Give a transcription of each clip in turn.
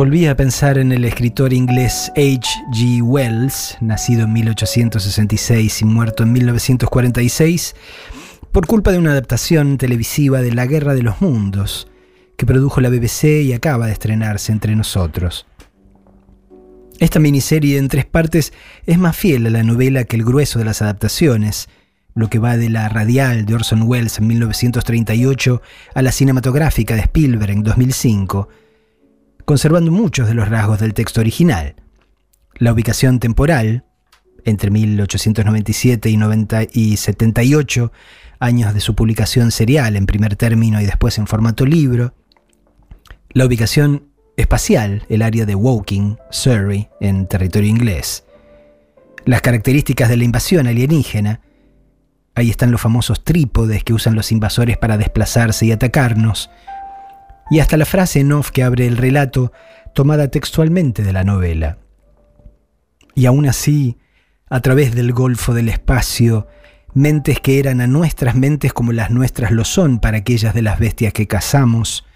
Volví a pensar en el escritor inglés H. G. Wells, nacido en 1866 y muerto en 1946, por culpa de una adaptación televisiva de La Guerra de los Mundos, que produjo la BBC y acaba de estrenarse entre nosotros. Esta miniserie en tres partes es más fiel a la novela que el grueso de las adaptaciones, lo que va de la radial de Orson Welles en 1938 a la cinematográfica de Spielberg en 2005, conservando muchos de los rasgos del texto original. La ubicación temporal, entre 1897 y, 90 y 78, años de su publicación serial en primer término y después en formato libro. La ubicación espacial, el área de Woking, Surrey, en territorio inglés. Las características de la invasión alienígena. Ahí están los famosos trípodes que usan los invasores para desplazarse y atacarnos y hasta la frase en off que abre el relato, tomada textualmente de la novela. Y aún así, a través del golfo del espacio, mentes que eran a nuestras mentes como las nuestras lo son para aquellas de las bestias que cazamos,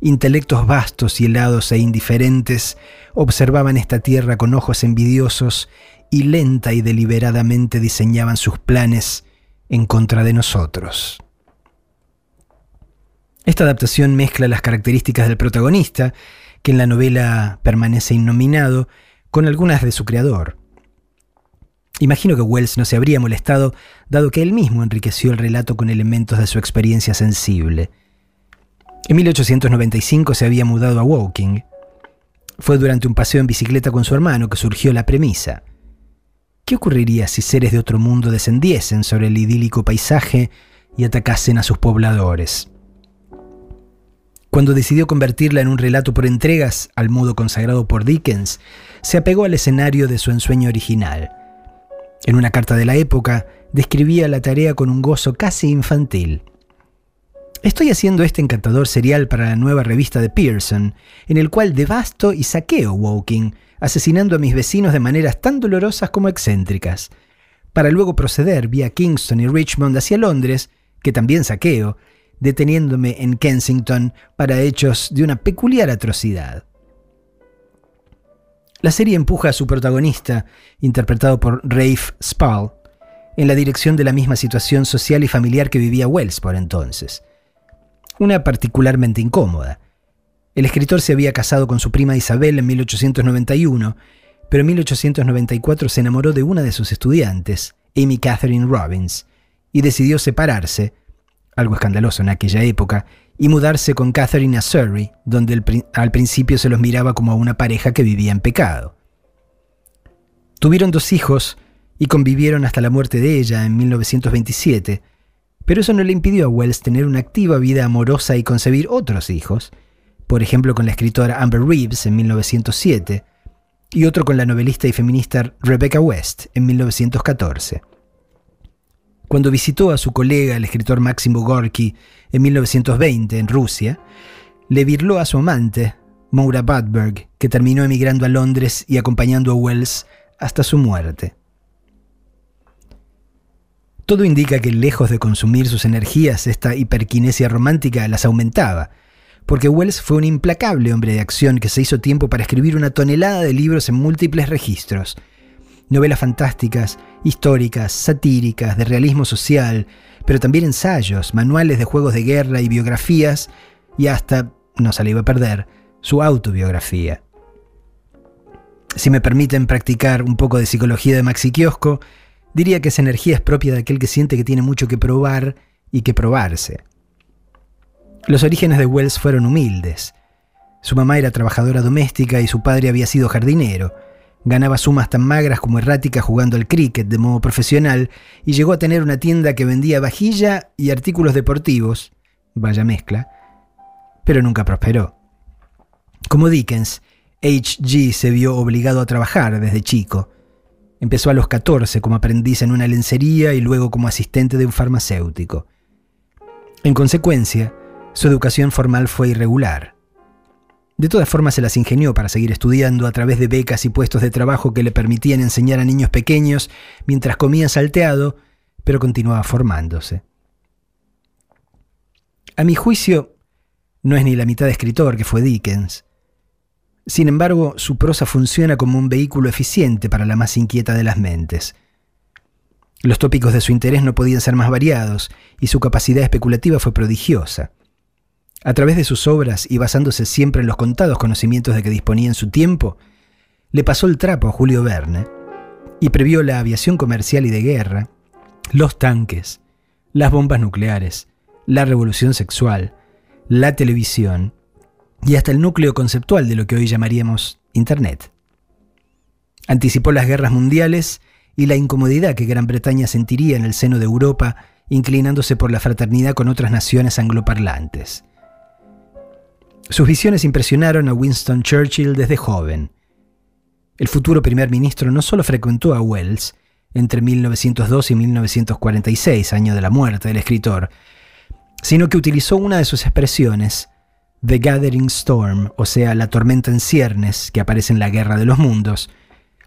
intelectos vastos y helados e indiferentes observaban esta tierra con ojos envidiosos y lenta y deliberadamente diseñaban sus planes en contra de nosotros. Esta adaptación mezcla las características del protagonista, que en la novela permanece innominado, con algunas de su creador. Imagino que Wells no se habría molestado, dado que él mismo enriqueció el relato con elementos de su experiencia sensible. En 1895 se había mudado a Woking. Fue durante un paseo en bicicleta con su hermano que surgió la premisa. ¿Qué ocurriría si seres de otro mundo descendiesen sobre el idílico paisaje y atacasen a sus pobladores? Cuando decidió convertirla en un relato por entregas, al modo consagrado por Dickens, se apegó al escenario de su ensueño original. En una carta de la época, describía la tarea con un gozo casi infantil. Estoy haciendo este encantador serial para la nueva revista de Pearson, en el cual devasto y saqueo Woking, asesinando a mis vecinos de maneras tan dolorosas como excéntricas, para luego proceder vía Kingston y Richmond hacia Londres, que también saqueo, deteniéndome en Kensington para hechos de una peculiar atrocidad. La serie empuja a su protagonista, interpretado por Rafe Spall, en la dirección de la misma situación social y familiar que vivía Wells por entonces. Una particularmente incómoda. El escritor se había casado con su prima Isabel en 1891, pero en 1894 se enamoró de una de sus estudiantes, Amy Catherine Robbins, y decidió separarse algo escandaloso en aquella época, y mudarse con Catherine a Surrey, donde al principio se los miraba como a una pareja que vivía en pecado. Tuvieron dos hijos y convivieron hasta la muerte de ella en 1927, pero eso no le impidió a Wells tener una activa vida amorosa y concebir otros hijos, por ejemplo con la escritora Amber Reeves en 1907 y otro con la novelista y feminista Rebecca West en 1914. Cuando visitó a su colega, el escritor Máximo Gorky, en 1920 en Rusia, le virló a su amante, Maura Budberg, que terminó emigrando a Londres y acompañando a Wells hasta su muerte. Todo indica que lejos de consumir sus energías, esta hiperquinesia romántica las aumentaba, porque Wells fue un implacable hombre de acción que se hizo tiempo para escribir una tonelada de libros en múltiples registros, novelas fantásticas, históricas, satíricas, de realismo social, pero también ensayos, manuales de juegos de guerra y biografías, y hasta, no se le iba a perder, su autobiografía. Si me permiten practicar un poco de psicología de Maxi Kiosco, diría que esa energía es propia de aquel que siente que tiene mucho que probar y que probarse. Los orígenes de Wells fueron humildes. Su mamá era trabajadora doméstica y su padre había sido jardinero. Ganaba sumas tan magras como erráticas jugando al cricket de modo profesional y llegó a tener una tienda que vendía vajilla y artículos deportivos, vaya mezcla, pero nunca prosperó. Como Dickens, H.G. se vio obligado a trabajar desde chico. Empezó a los 14 como aprendiz en una lencería y luego como asistente de un farmacéutico. En consecuencia, su educación formal fue irregular. De todas formas se las ingenió para seguir estudiando a través de becas y puestos de trabajo que le permitían enseñar a niños pequeños mientras comía salteado, pero continuaba formándose. A mi juicio, no es ni la mitad de escritor que fue Dickens. Sin embargo, su prosa funciona como un vehículo eficiente para la más inquieta de las mentes. Los tópicos de su interés no podían ser más variados y su capacidad especulativa fue prodigiosa. A través de sus obras y basándose siempre en los contados conocimientos de que disponía en su tiempo, le pasó el trapo a Julio Verne y previó la aviación comercial y de guerra, los tanques, las bombas nucleares, la revolución sexual, la televisión y hasta el núcleo conceptual de lo que hoy llamaríamos Internet. Anticipó las guerras mundiales y la incomodidad que Gran Bretaña sentiría en el seno de Europa, inclinándose por la fraternidad con otras naciones angloparlantes. Sus visiones impresionaron a Winston Churchill desde joven. El futuro primer ministro no solo frecuentó a Wells entre 1902 y 1946, año de la muerte del escritor, sino que utilizó una de sus expresiones, The Gathering Storm, o sea, la tormenta en ciernes que aparece en la Guerra de los Mundos,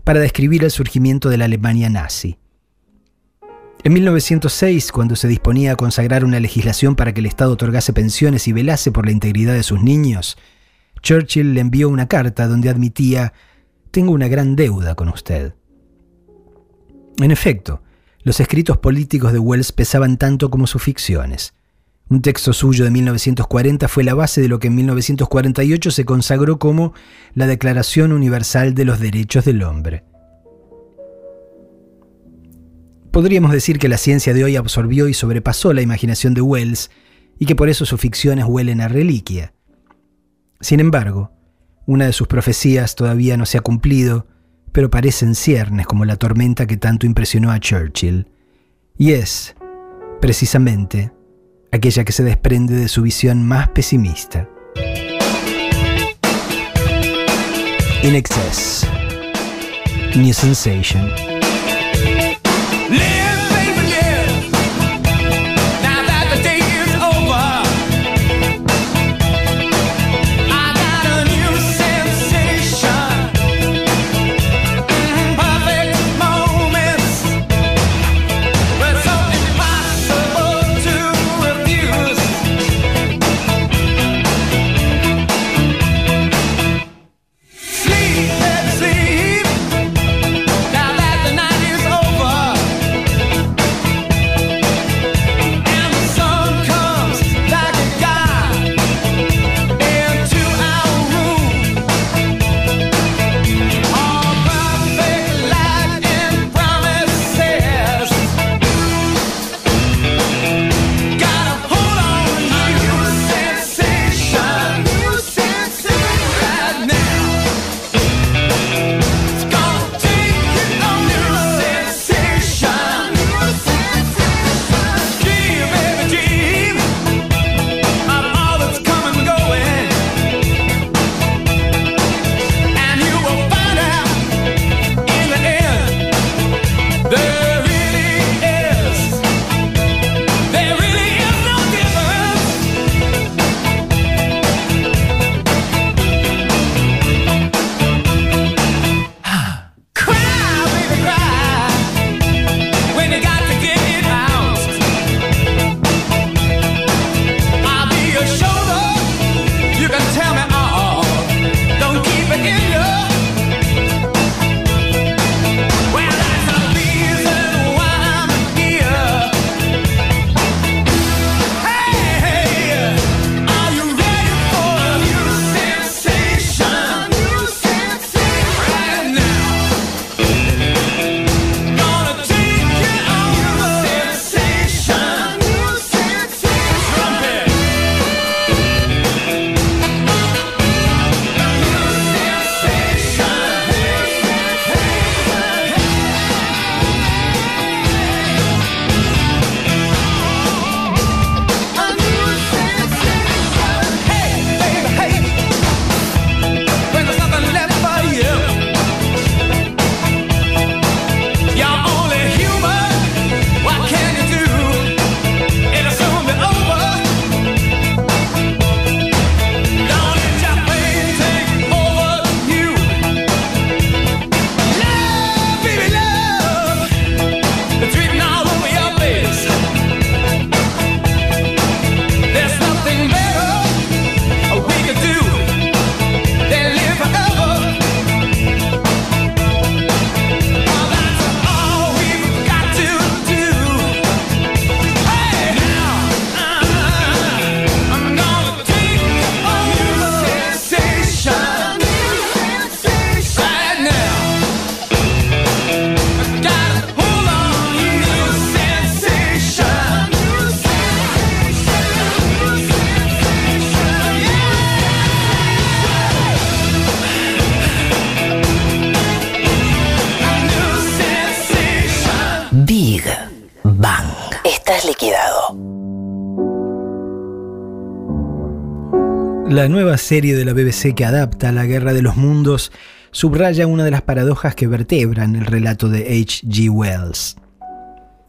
para describir el surgimiento de la Alemania nazi. En 1906, cuando se disponía a consagrar una legislación para que el Estado otorgase pensiones y velase por la integridad de sus niños, Churchill le envió una carta donde admitía, tengo una gran deuda con usted. En efecto, los escritos políticos de Wells pesaban tanto como sus ficciones. Un texto suyo de 1940 fue la base de lo que en 1948 se consagró como la Declaración Universal de los Derechos del Hombre. Podríamos decir que la ciencia de hoy absorbió y sobrepasó la imaginación de Wells y que por eso sus ficciones huelen a reliquia. Sin embargo, una de sus profecías todavía no se ha cumplido, pero parecen ciernes como la tormenta que tanto impresionó a Churchill. Y es, precisamente, aquella que se desprende de su visión más pesimista. In excess. New sensation. La nueva serie de la BBC que adapta la Guerra de los Mundos subraya una de las paradojas que vertebran el relato de H.G. Wells.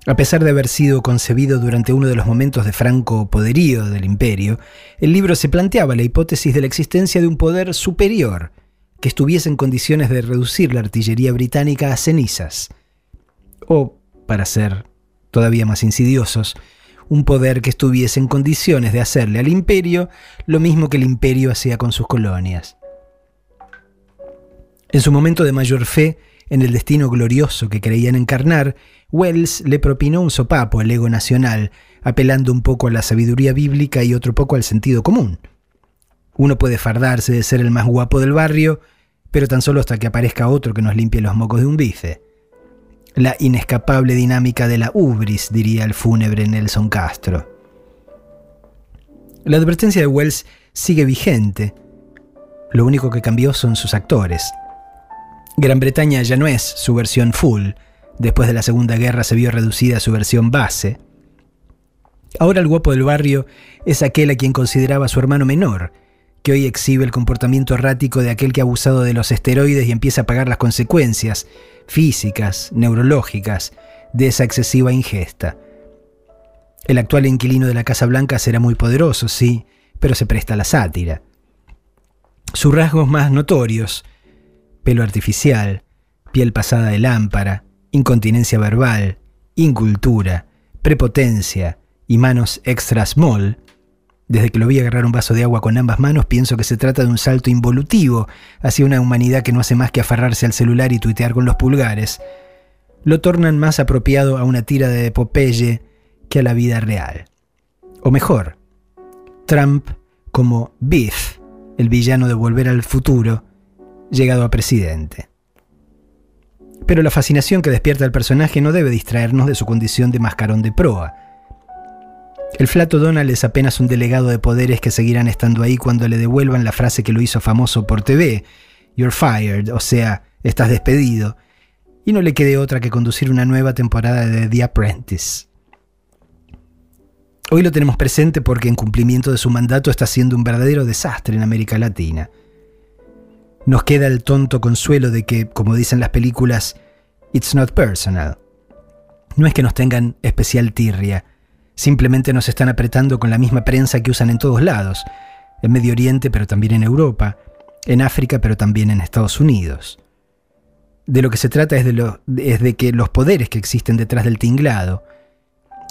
A pesar de haber sido concebido durante uno de los momentos de franco poderío del imperio, el libro se planteaba la hipótesis de la existencia de un poder superior que estuviese en condiciones de reducir la artillería británica a cenizas. O, para ser todavía más insidiosos, un poder que estuviese en condiciones de hacerle al imperio lo mismo que el imperio hacía con sus colonias. En su momento de mayor fe en el destino glorioso que creían encarnar, Wells le propinó un sopapo al ego nacional, apelando un poco a la sabiduría bíblica y otro poco al sentido común. Uno puede fardarse de ser el más guapo del barrio, pero tan solo hasta que aparezca otro que nos limpie los mocos de un bife la inescapable dinámica de la ubris, diría el fúnebre Nelson Castro. La advertencia de Wells sigue vigente. Lo único que cambió son sus actores. Gran Bretaña ya no es su versión full. Después de la Segunda Guerra se vio reducida a su versión base. Ahora el guapo del barrio es aquel a quien consideraba su hermano menor, que hoy exhibe el comportamiento errático de aquel que ha abusado de los esteroides y empieza a pagar las consecuencias, físicas, neurológicas, de esa excesiva ingesta. El actual inquilino de la Casa Blanca será muy poderoso, sí, pero se presta a la sátira. Sus rasgos más notorios, pelo artificial, piel pasada de lámpara, incontinencia verbal, incultura, prepotencia y manos extra small, desde que lo vi agarrar un vaso de agua con ambas manos, pienso que se trata de un salto involutivo hacia una humanidad que no hace más que aferrarse al celular y tuitear con los pulgares. Lo tornan más apropiado a una tira de Popeye que a la vida real. O mejor, Trump como Biff, el villano de Volver al Futuro, llegado a presidente. Pero la fascinación que despierta el personaje no debe distraernos de su condición de mascarón de proa. El flato Donald es apenas un delegado de poderes que seguirán estando ahí cuando le devuelvan la frase que lo hizo famoso por TV, You're fired, o sea, estás despedido, y no le quede otra que conducir una nueva temporada de The Apprentice. Hoy lo tenemos presente porque en cumplimiento de su mandato está siendo un verdadero desastre en América Latina. Nos queda el tonto consuelo de que, como dicen las películas, it's not personal. No es que nos tengan especial tirria, Simplemente nos están apretando con la misma prensa que usan en todos lados, en Medio Oriente pero también en Europa, en África pero también en Estados Unidos. De lo que se trata es de, que los poderes que existen detrás del tinglado,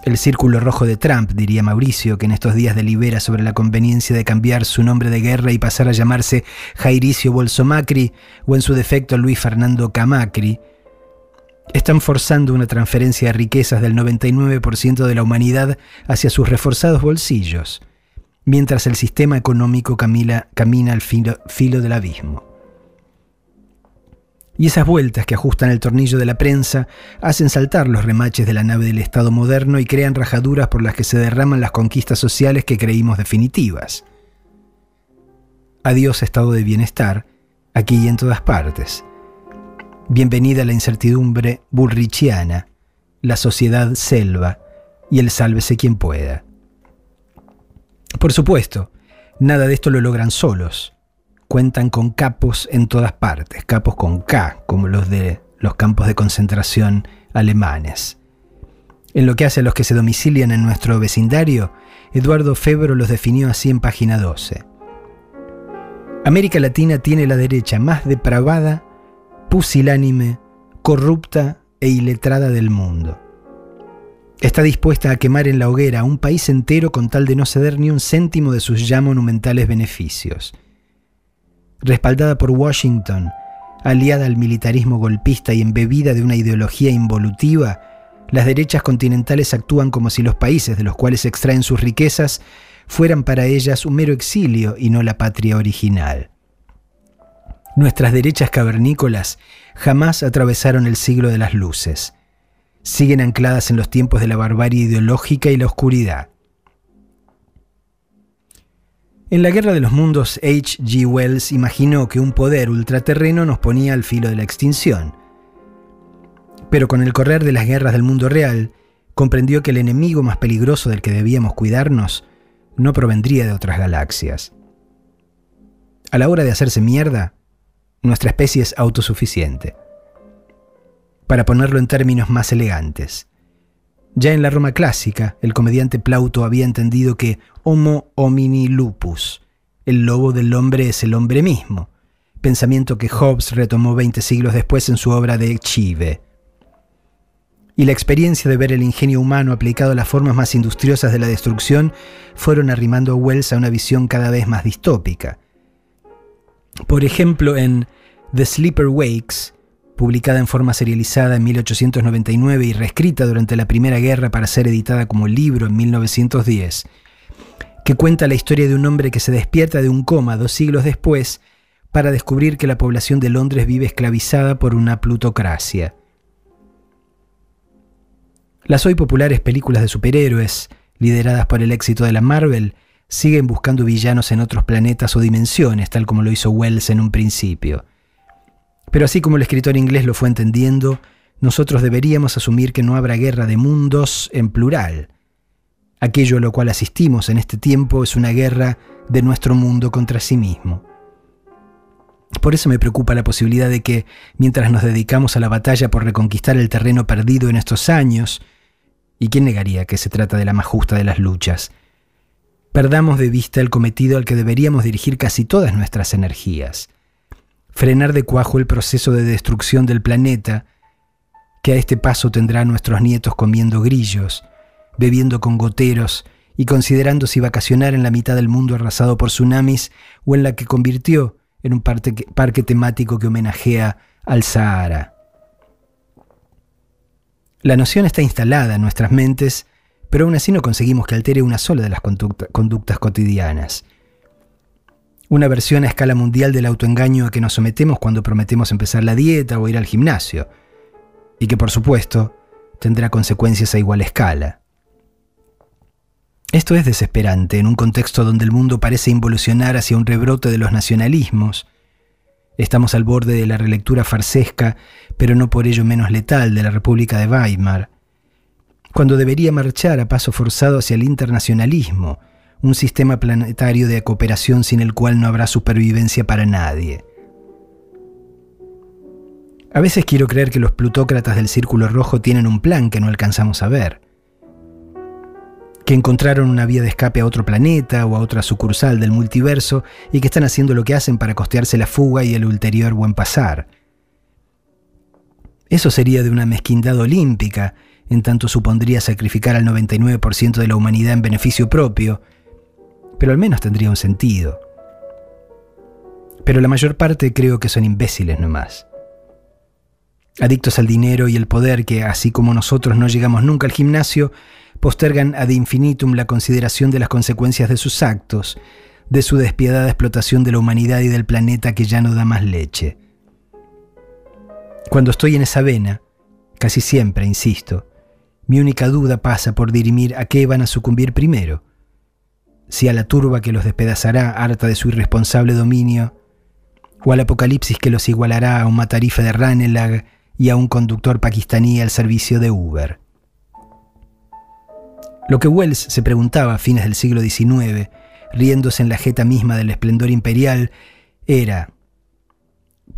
el círculo rojo de Trump, diría Mauricio, que en estos días delibera sobre la conveniencia de cambiar su nombre de guerra y pasar a llamarse Jairicio Bolsomacri o en su defecto Luis Fernando Camacri, están forzando una transferencia de riquezas del 99% de la humanidad hacia sus reforzados bolsillos, mientras el sistema económico camina, al filo, filo del abismo. Y esas vueltas que ajustan el tornillo de la prensa hacen saltar los remaches de la nave del Estado moderno y crean rajaduras por las que se derraman las conquistas sociales que creímos definitivas. Adiós estado de bienestar, aquí y en todas partes. Bienvenida a la incertidumbre bullrichiana, la sociedad selva y el sálvese quien pueda. Por supuesto, nada de esto lo logran solos. Cuentan con capos en todas partes, capos con K, como los de los campos de concentración alemanes. En lo que hace a los que se domicilian en nuestro vecindario, Eduardo Febro los definió así en página 12. América Latina tiene la derecha más depravada pusilánime, corrupta e iletrada del mundo. Está dispuesta a quemar en la hoguera un país entero con tal de no ceder ni un céntimo de sus ya monumentales beneficios. Respaldada por Washington, aliada al militarismo golpista y embebida de una ideología involutiva, las derechas continentales actúan como si los países de los cuales extraen sus riquezas fueran para ellas un mero exilio y no la patria original. Nuestras derechas cavernícolas jamás atravesaron el siglo de las luces. Siguen ancladas en los tiempos de la barbarie ideológica y la oscuridad. En la Guerra de los Mundos, H. G. Wells imaginó que un poder ultraterreno nos ponía al filo de la extinción. Pero con el correr de las guerras del mundo real, comprendió que el enemigo más peligroso del que debíamos cuidarnos no provendría de otras galaxias. A la hora de hacerse mierda, nuestra especie es autosuficiente. Para ponerlo en términos más elegantes, ya en la Roma clásica, el comediante Plauto había entendido que Homo homini lupus, el lobo del hombre es el hombre mismo, pensamiento que Hobbes retomó 20 siglos después en su obra de Chive. Y la experiencia de ver el ingenio humano aplicado a las formas más industriosas de la destrucción fueron arrimando a Wells a una visión cada vez más distópica. Por ejemplo, en The Sleeper Wakes, publicada en forma serializada en 1899 y reescrita durante la Primera Guerra para ser editada como libro en 1910, que cuenta la historia de un hombre que se despierta de un coma dos siglos después para descubrir que la población de Londres vive esclavizada por una plutocracia. Las hoy populares películas de superhéroes, lideradas por el éxito de la Marvel, siguen buscando villanos en otros planetas o dimensiones, tal como lo hizo Wells en un principio. Pero así como el escritor inglés lo fue entendiendo, nosotros deberíamos asumir que no habrá guerra de mundos en plural. Aquello a lo cual asistimos en este tiempo es una guerra de nuestro mundo contra sí mismo. Por eso me preocupa la posibilidad de que, mientras nos dedicamos a la batalla por reconquistar el terreno perdido en estos años, y quién negaría que se trata de la más justa de las luchas, perdamos de vista el cometido al que deberíamos dirigir casi todas nuestras energías, frenar de cuajo el proceso de destrucción del planeta, que a este paso tendrá nuestros nietos comiendo grillos, bebiendo con goteros y considerando si vacacionar en la mitad del mundo arrasado por tsunamis o en la que convirtió en un parque temático que homenajea al Sahara. La noción está instalada en nuestras mentes, pero aún así no conseguimos que altere una sola de las conductas cotidianas una versión a escala mundial del autoengaño a que nos sometemos cuando prometemos empezar la dieta o ir al gimnasio, y que por supuesto tendrá consecuencias a igual escala. Esto es desesperante en un contexto donde el mundo parece involucionar hacia un rebrote de los nacionalismos. Estamos al borde de la relectura farsesca, pero no por ello menos letal, de la República de Weimar, cuando debería marchar a paso forzado hacia el internacionalismo, un sistema planetario de cooperación sin el cual no habrá supervivencia para nadie. A veces quiero creer que los plutócratas del Círculo Rojo tienen un plan que no alcanzamos a ver. Que encontraron una vía de escape a otro planeta o a otra sucursal del multiverso y que están haciendo lo que hacen para costearse la fuga y el ulterior buen pasar. Eso sería de una mezquindad olímpica, en tanto supondría sacrificar al 99% de la humanidad en beneficio propio, pero al menos tendría un sentido. Pero la mayor parte creo que son imbéciles nomás. Adictos al dinero y el poder que, así como nosotros no llegamos nunca al gimnasio, postergan ad infinitum la consideración de las consecuencias de sus actos, de su despiadada explotación de la humanidad y del planeta que ya no da más leche. Cuando estoy en esa vena, casi siempre, insisto, mi única duda pasa por dirimir a qué van a sucumbir primero, si a la turba que los despedazará harta de su irresponsable dominio, o al apocalipsis que los igualará a un matarife de Ranelag y a un conductor pakistaní al servicio de Uber. Lo que Wells se preguntaba a fines del siglo XIX, riéndose en la jeta misma del esplendor imperial, era,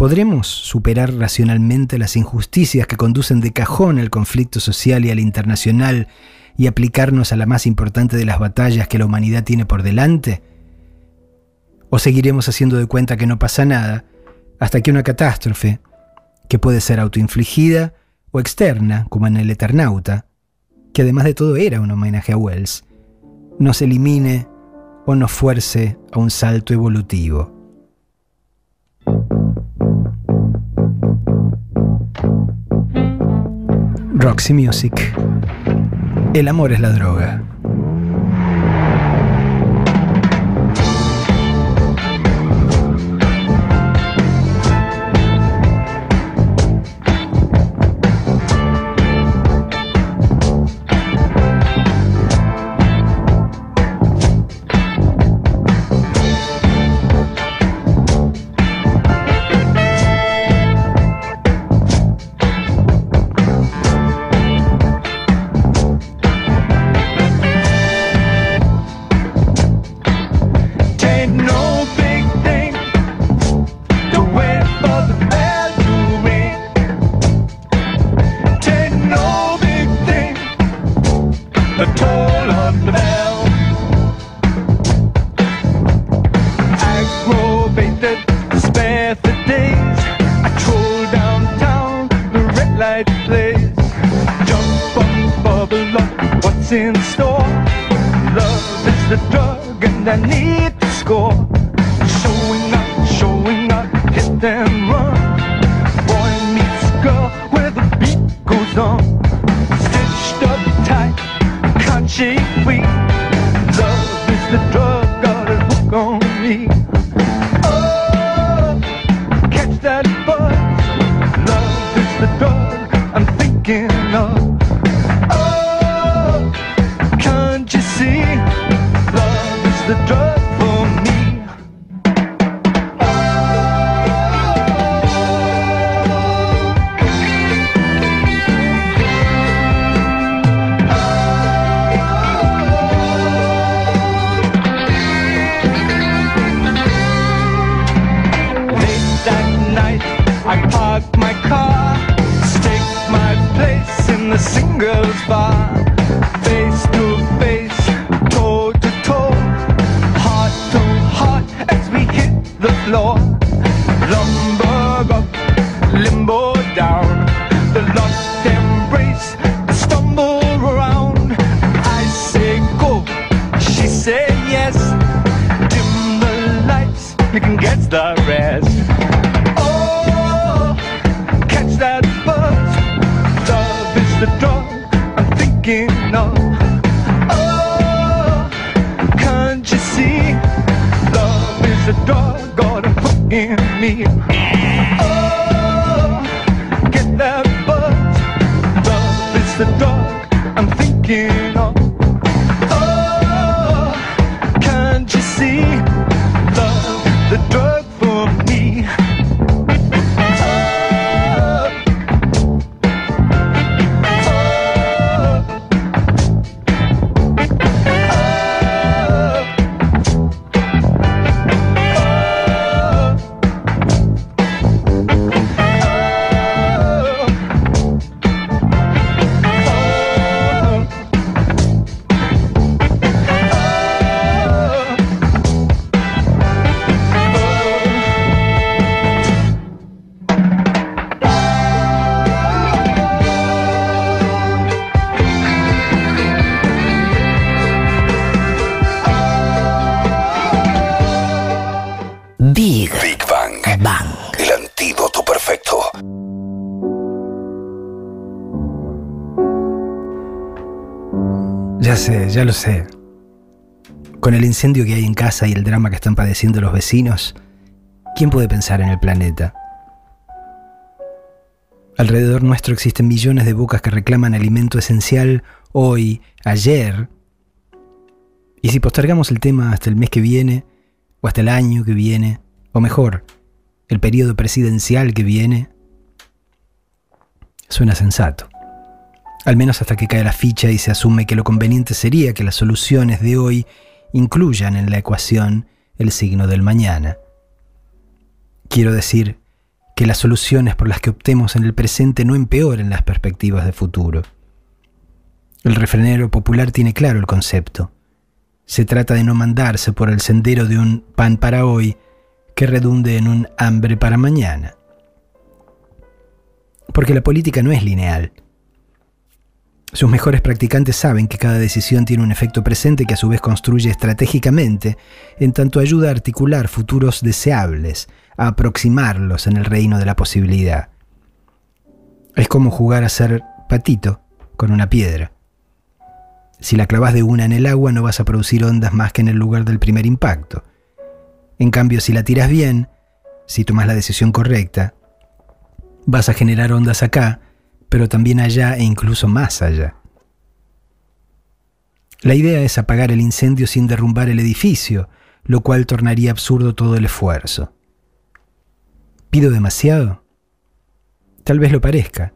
¿podremos superar racionalmente las injusticias que conducen de cajón al conflicto social y al internacional y aplicarnos a la más importante de las batallas que la humanidad tiene por delante? ¿O seguiremos haciendo de cuenta que no pasa nada hasta que una catástrofe, que puede ser autoinfligida o externa, como en el Eternauta, que además de todo era un homenaje a Wells, nos elimine o nos fuerce a un salto evolutivo? Roxy Music el amor es la droga. Light plays. Jump on, bubble up, what's in store? Love is the drug and I need to score. Showing up, showing up, hit and run. Boy meets girl where the beat goes on. Stitched up tight, can't shake the Ya lo sé. Con el incendio que hay en casa y el drama que están padeciendo los vecinos, ¿quién puede pensar en el planeta? Alrededor nuestro existen millones de bocas que reclaman alimento esencial hoy, ayer. Y si postergamos el tema hasta el mes que viene, o hasta el año que viene, o mejor, el periodo presidencial que viene, suena sensato. Al menos hasta que cae la ficha y se asume que lo conveniente sería que las soluciones de hoy incluyan en la ecuación el signo del mañana. Quiero decir que las soluciones por las que optemos en el presente no empeoren las perspectivas de futuro. El refrenero popular tiene claro el concepto. Se trata de no mandarse por el sendero de un pan para hoy que redunde en un hambre para mañana. Porque la política no es lineal. Sus mejores practicantes saben que cada decisión tiene un efecto presente que a su vez construye estratégicamente, en tanto ayuda a articular futuros deseables, a aproximarlos en el reino de la posibilidad. Es como jugar a ser patito con una piedra. Si la clavas de una en el agua no vas a producir ondas más que en el lugar del primer impacto. En cambio, si la tiras bien, si tomas la decisión correcta, vas a generar ondas acá, pero también allá e incluso más allá. La idea es apagar el incendio sin derrumbar el edificio, lo cual tornaría absurdo todo el esfuerzo. ¿Pido demasiado? Tal vez lo parezca,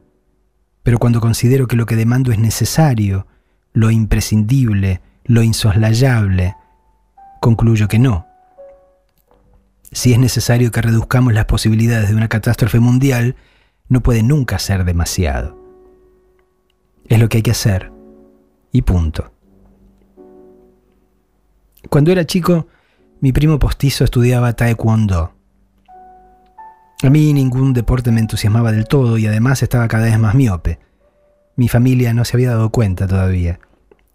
pero cuando considero que lo que demando es necesario, lo imprescindible, lo insoslayable, concluyo que no. Si es necesario que reduzcamos las posibilidades de una catástrofe mundial, no puede nunca ser demasiado. Es lo que hay que hacer. Y punto. Cuando era chico, mi primo postizo estudiaba taekwondo. A mí ningún deporte me entusiasmaba del todo y además estaba cada vez más miope. Mi familia no se había dado cuenta todavía.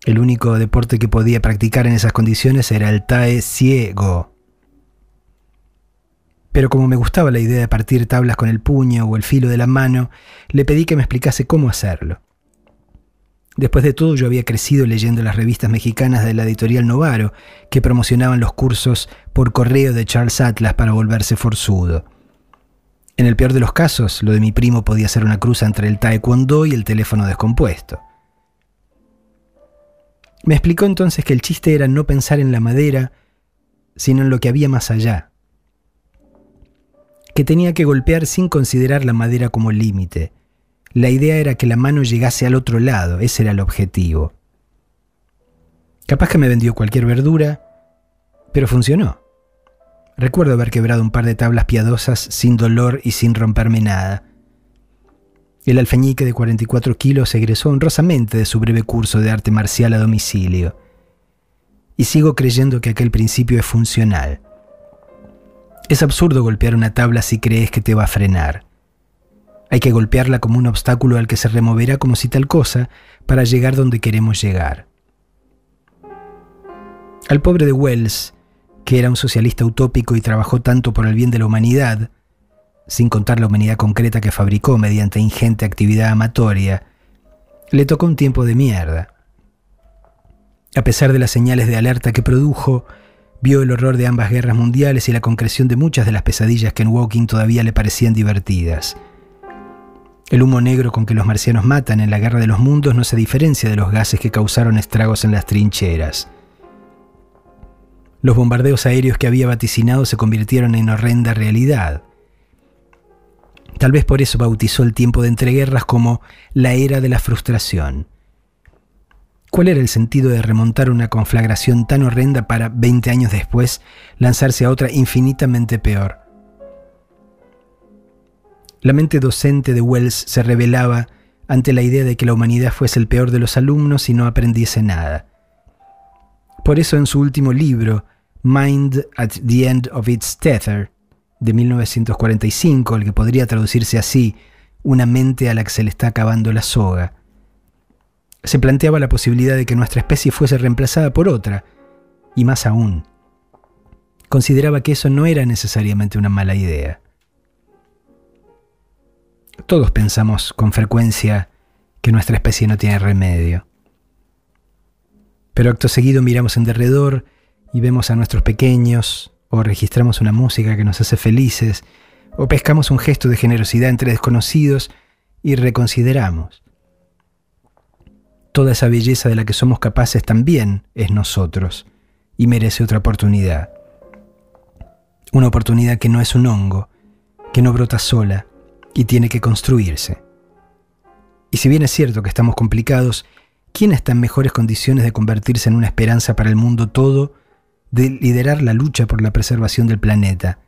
El único deporte que podía practicar en esas condiciones era el tae ciego. Pero como me gustaba la idea de partir tablas con el puño o el filo de la mano, le pedí que me explicase cómo hacerlo. Después de todo, yo había crecido leyendo las revistas mexicanas de la editorial Novaro, que promocionaban los cursos por correo de Charles Atlas para volverse forzudo. En el peor de los casos, lo de mi primo podía ser una cruza entre el taekwondo y el teléfono descompuesto. Me explicó entonces que el chiste era no pensar en la madera, sino en lo que había más allá. Que tenía que golpear sin considerar la madera como límite. La idea era que la mano llegase al otro lado, ese era el objetivo. Capaz que me vendió cualquier verdura, pero funcionó. Recuerdo haber quebrado un par de tablas piadosas sin dolor y sin romperme nada. El alfeñique de 44 kilos egresó honrosamente de su breve curso de arte marcial a domicilio. Y sigo creyendo que aquel principio es funcional. Es absurdo golpear una tabla si crees que te va a frenar. Hay que golpearla como un obstáculo al que se removerá como si tal cosa para llegar donde queremos llegar. Al pobre de Wells, que era un socialista utópico y trabajó tanto por el bien de la humanidad, sin contar la humanidad concreta que fabricó mediante ingente actividad amatoria, le tocó un tiempo de mierda. A pesar de las señales de alerta que produjo, vio el horror de ambas guerras mundiales y la concreción de muchas de las pesadillas que en Walking todavía le parecían divertidas. El humo negro con que los marcianos matan en la Guerra de los Mundos no se diferencia de los gases que causaron estragos en las trincheras. Los bombardeos aéreos que había vaticinado se convirtieron en horrenda realidad. Tal vez por eso bautizó el tiempo de entreguerras como la era de la frustración. ¿Cuál era el sentido de remontar una conflagración tan horrenda para, 20 años después, lanzarse a otra infinitamente peor? La mente docente de Wells se rebelaba ante la idea de que la humanidad fuese el peor de los alumnos y no aprendiese nada. Por eso en su último libro, Mind at the End of Its Tether, de 1945, el que podría traducirse así, una mente a la que se le está acabando la soga, se planteaba la posibilidad de que nuestra especie fuese reemplazada por otra, y más aún, consideraba que eso no era necesariamente una mala idea. Todos pensamos con frecuencia que nuestra especie no tiene remedio. Pero acto seguido miramos en derredor y vemos a nuestros pequeños, o registramos una música que nos hace felices, o pescamos un gesto de generosidad entre desconocidos y reconsideramos. Toda esa belleza de la que somos capaces también es nosotros y merece otra oportunidad. Una oportunidad que no es un hongo, que no brota sola y tiene que construirse. Y si bien es cierto que estamos complicados, ¿quién está en mejores condiciones de convertirse en una esperanza para el mundo todo de liderar la lucha por la preservación del planeta.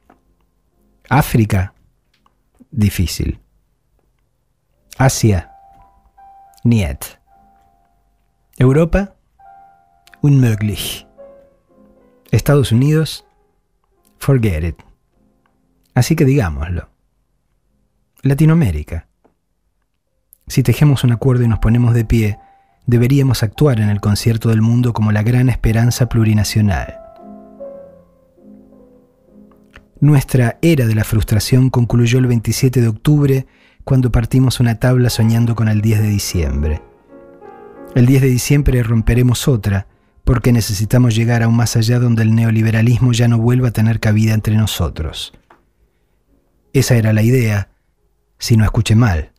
África, difícil. Asia, niet. Europa, unmöglich. Estados Unidos, forget it. Así que digámoslo. Latinoamérica. Si tejemos un acuerdo y nos ponemos de pie, deberíamos actuar en el concierto del mundo como la gran esperanza plurinacional. Nuestra era de la frustración concluyó el 27 de octubre cuando partimos una tabla soñando con el 10 de diciembre. El 10 de diciembre romperemos otra porque necesitamos llegar aún más allá donde el neoliberalismo ya no vuelva a tener cabida entre nosotros. Esa era la idea, si no escuché mal.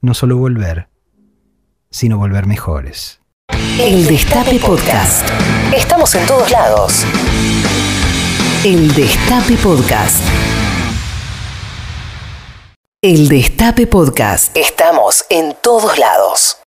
No solo volver, sino volver mejores. El Destape Podcast. Estamos en todos lados. El Destape Podcast. El Destape Podcast. Estamos en todos lados.